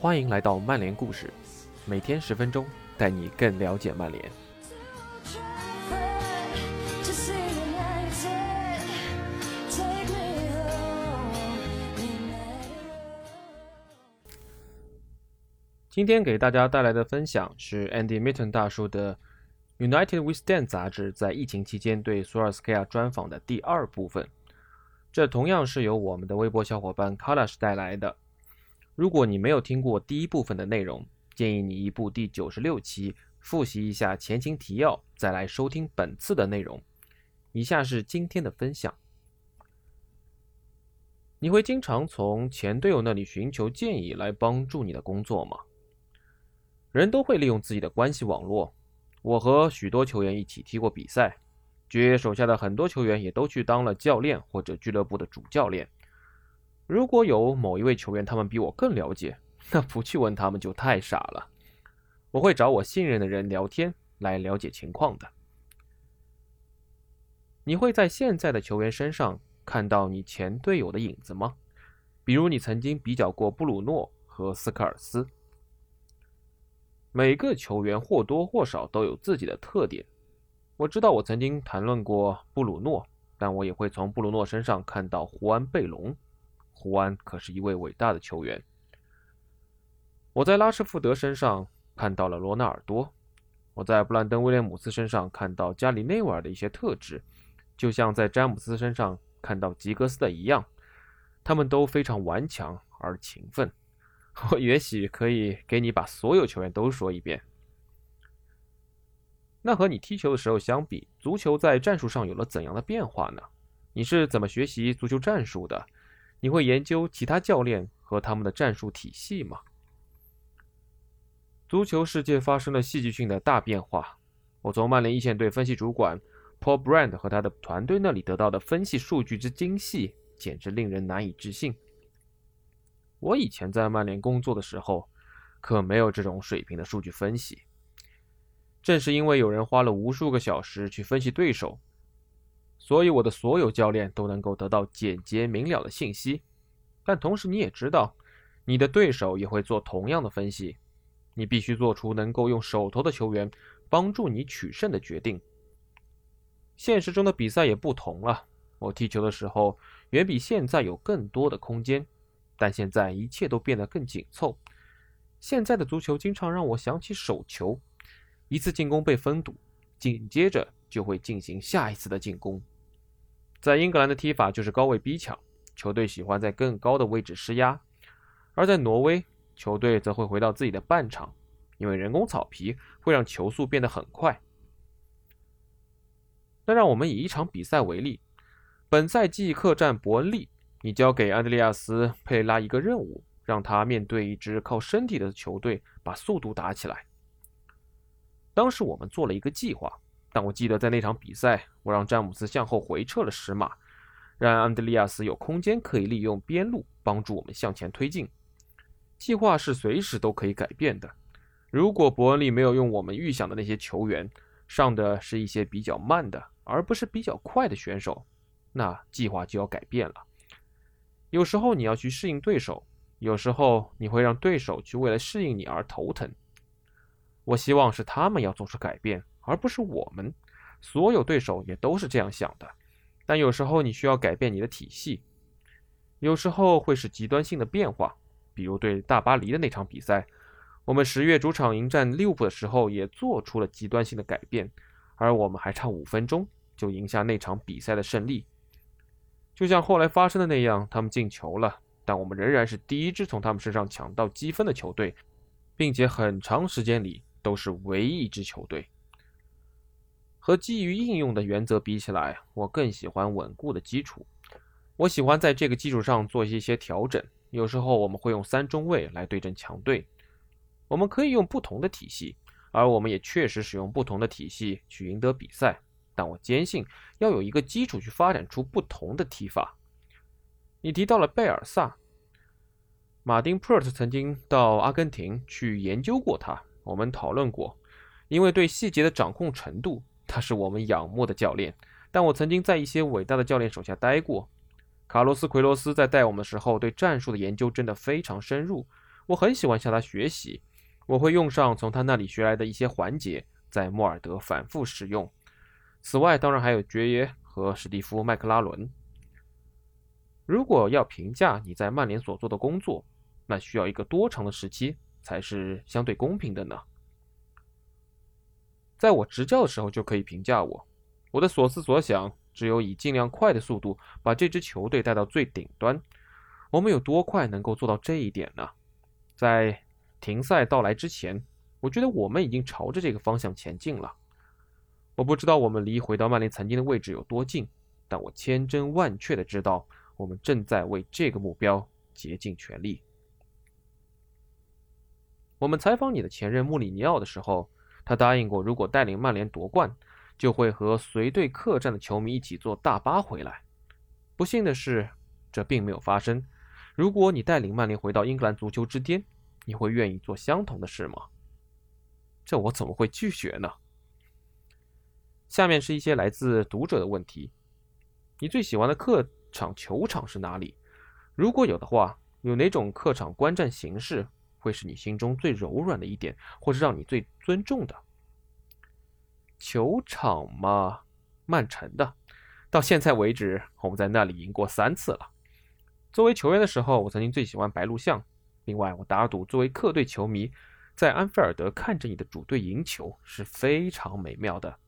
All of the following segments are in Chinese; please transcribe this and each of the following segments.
欢迎来到曼联故事，每天十分钟，带你更了解曼联。今天给大家带来的分享是 Andy Mitton 大叔的《United We Stand》杂志在疫情期间对索尔斯克亚专访的第二部分。这同样是由我们的微博小伙伴 Kalash 带来的。如果你没有听过第一部分的内容，建议你移步第九十六期，复习一下前情提要，再来收听本次的内容。以下是今天的分享。你会经常从前队友那里寻求建议来帮助你的工作吗？人都会利用自己的关系网络。我和许多球员一起踢过比赛，爵爷手下的很多球员也都去当了教练或者俱乐部的主教练。如果有某一位球员他们比我更了解，那不去问他们就太傻了。我会找我信任的人聊天来了解情况的。你会在现在的球员身上看到你前队友的影子吗？比如你曾经比较过布鲁诺和斯科尔斯。每个球员或多或少都有自己的特点。我知道我曾经谈论过布鲁诺，但我也会从布鲁诺身上看到胡安·贝隆。胡安可是一位伟大的球员。我在拉什福德身上看到了罗纳尔多，我在布兰登·威廉姆斯身上看到加里内瓦尔的一些特质，就像在詹姆斯身上看到吉格斯的一样，他们都非常顽强而勤奋。我也许可以给你把所有球员都说一遍。那和你踢球的时候相比，足球在战术上有了怎样的变化呢？你是怎么学习足球战术的？你会研究其他教练和他们的战术体系吗？足球世界发生了戏剧性的大变化。我从曼联一线队分析主管 Paul Brand 和他的团队那里得到的分析数据之精细，简直令人难以置信。我以前在曼联工作的时候，可没有这种水平的数据分析。正是因为有人花了无数个小时去分析对手。所以，我的所有教练都能够得到简洁明了的信息，但同时你也知道，你的对手也会做同样的分析。你必须做出能够用手头的球员帮助你取胜的决定。现实中的比赛也不同了。我踢球的时候远比现在有更多的空间，但现在一切都变得更紧凑。现在的足球经常让我想起手球，一次进攻被封堵，紧接着就会进行下一次的进攻。在英格兰的踢法就是高位逼抢，球队喜欢在更高的位置施压；而在挪威，球队则会回到自己的半场，因为人工草皮会让球速变得很快。那让我们以一场比赛为例，本赛季客战伯恩利，你交给安德烈亚斯·佩拉一个任务，让他面对一支靠身体的球队，把速度打起来。当时我们做了一个计划。但我记得在那场比赛，我让詹姆斯向后回撤了十码，让安德利亚斯有空间可以利用边路帮助我们向前推进。计划是随时都可以改变的。如果伯恩利没有用我们预想的那些球员，上的是一些比较慢的，而不是比较快的选手，那计划就要改变了。有时候你要去适应对手，有时候你会让对手去为了适应你而头疼。我希望是他们要做出改变。而不是我们，所有对手也都是这样想的。但有时候你需要改变你的体系，有时候会是极端性的变化。比如对大巴黎的那场比赛，我们十月主场迎战利物浦的时候也做出了极端性的改变，而我们还差五分钟就赢下那场比赛的胜利。就像后来发生的那样，他们进球了，但我们仍然是第一支从他们身上抢到积分的球队，并且很长时间里都是唯一一支球队。和基于应用的原则比起来，我更喜欢稳固的基础。我喜欢在这个基础上做一些调整。有时候我们会用三中卫来对阵强队，我们可以用不同的体系，而我们也确实使用不同的体系去赢得比赛。但我坚信要有一个基础去发展出不同的踢法。你提到了贝尔萨，马丁·普尔特曾经到阿根廷去研究过他，我们讨论过，因为对细节的掌控程度。他是我们仰慕的教练，但我曾经在一些伟大的教练手下待过。卡洛斯·奎罗斯在带我们的时候，对战术的研究真的非常深入。我很喜欢向他学习，我会用上从他那里学来的一些环节，在莫尔德反复使用。此外，当然还有爵爷和史蒂夫·麦克拉伦。如果要评价你在曼联所做的工作，那需要一个多长的时期才是相对公平的呢？在我执教的时候就可以评价我，我的所思所想只有以尽量快的速度把这支球队带到最顶端。我们有多快能够做到这一点呢？在停赛到来之前，我觉得我们已经朝着这个方向前进了。我不知道我们离回到曼联曾经的位置有多近，但我千真万确的知道，我们正在为这个目标竭尽全力。我们采访你的前任穆里尼奥的时候，他答应过，如果带领曼联夺冠，就会和随队客战的球迷一起坐大巴回来。不幸的是，这并没有发生。如果你带领曼联回到英格兰足球之巅，你会愿意做相同的事吗？这我怎么会拒绝呢？下面是一些来自读者的问题：你最喜欢的客场球场是哪里？如果有的话，有哪种客场观战形式会是你心中最柔软的一点，或是让你最尊重的？球场嘛，曼城的，到现在为止，我们在那里赢过三次了。作为球员的时候，我曾经最喜欢白鹿巷。另外，我打赌，作为客队球迷，在安菲尔德看着你的主队赢球是非常美妙的。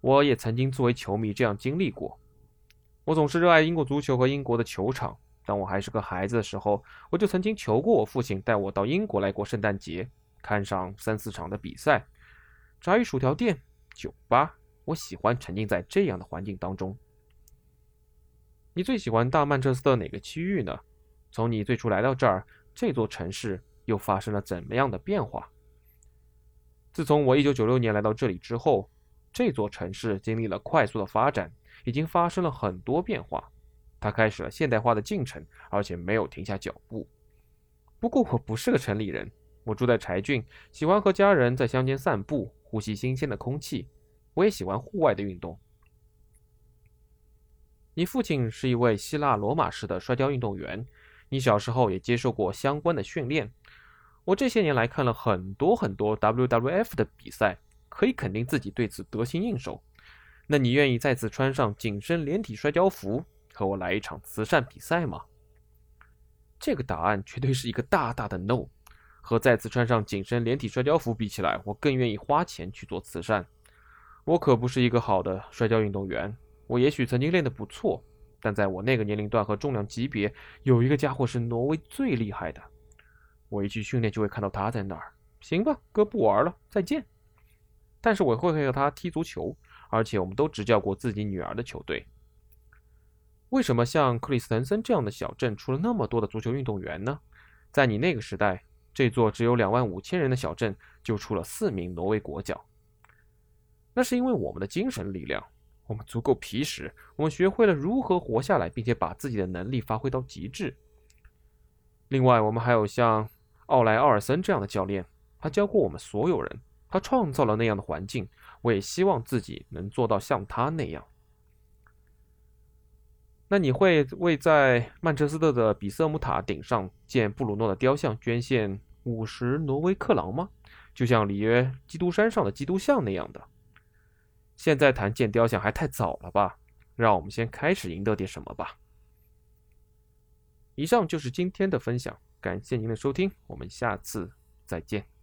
我也曾经作为球迷这样经历过。我总是热爱英国足球和英国的球场。当我还是个孩子的时候，我就曾经求过我父亲带我到英国来过圣诞节，看上三四场的比赛。炸鱼薯条店、酒吧，我喜欢沉浸在这样的环境当中。你最喜欢大曼彻斯特哪个区域呢？从你最初来到这儿，这座城市又发生了怎么样的变化？自从我1996年来到这里之后，这座城市经历了快速的发展，已经发生了很多变化。他开始了现代化的进程，而且没有停下脚步。不过我不是个城里人，我住在柴郡，喜欢和家人在乡间散步，呼吸新鲜的空气。我也喜欢户外的运动。你父亲是一位希腊罗马式的摔跤运动员，你小时候也接受过相关的训练。我这些年来看了很多很多 WWF 的比赛，可以肯定自己对此得心应手。那你愿意再次穿上紧身连体摔跤服，和我来一场慈善比赛吗？这个答案绝对是一个大大的 no。和再次穿上紧身连体摔跤服比起来，我更愿意花钱去做慈善。我可不是一个好的摔跤运动员。我也许曾经练得不错，但在我那个年龄段和重量级别，有一个家伙是挪威最厉害的。我一去训练就会看到他在那儿。行吧，哥不玩了，再见。但是我会和他踢足球，而且我们都执教过自己女儿的球队。为什么像克里斯滕森这样的小镇出了那么多的足球运动员呢？在你那个时代，这座只有两万五千人的小镇就出了四名挪威国脚。那是因为我们的精神力量。我们足够皮实，我们学会了如何活下来，并且把自己的能力发挥到极致。另外，我们还有像奥莱·奥尔森这样的教练，他教过我们所有人，他创造了那样的环境。我也希望自己能做到像他那样。那你会为在曼彻斯特的比瑟姆塔顶上建布鲁诺的雕像捐献五十挪威克朗吗？就像里约基督山上的基督像那样的？现在谈建雕像还太早了吧？让我们先开始赢得点什么吧。以上就是今天的分享，感谢您的收听，我们下次再见。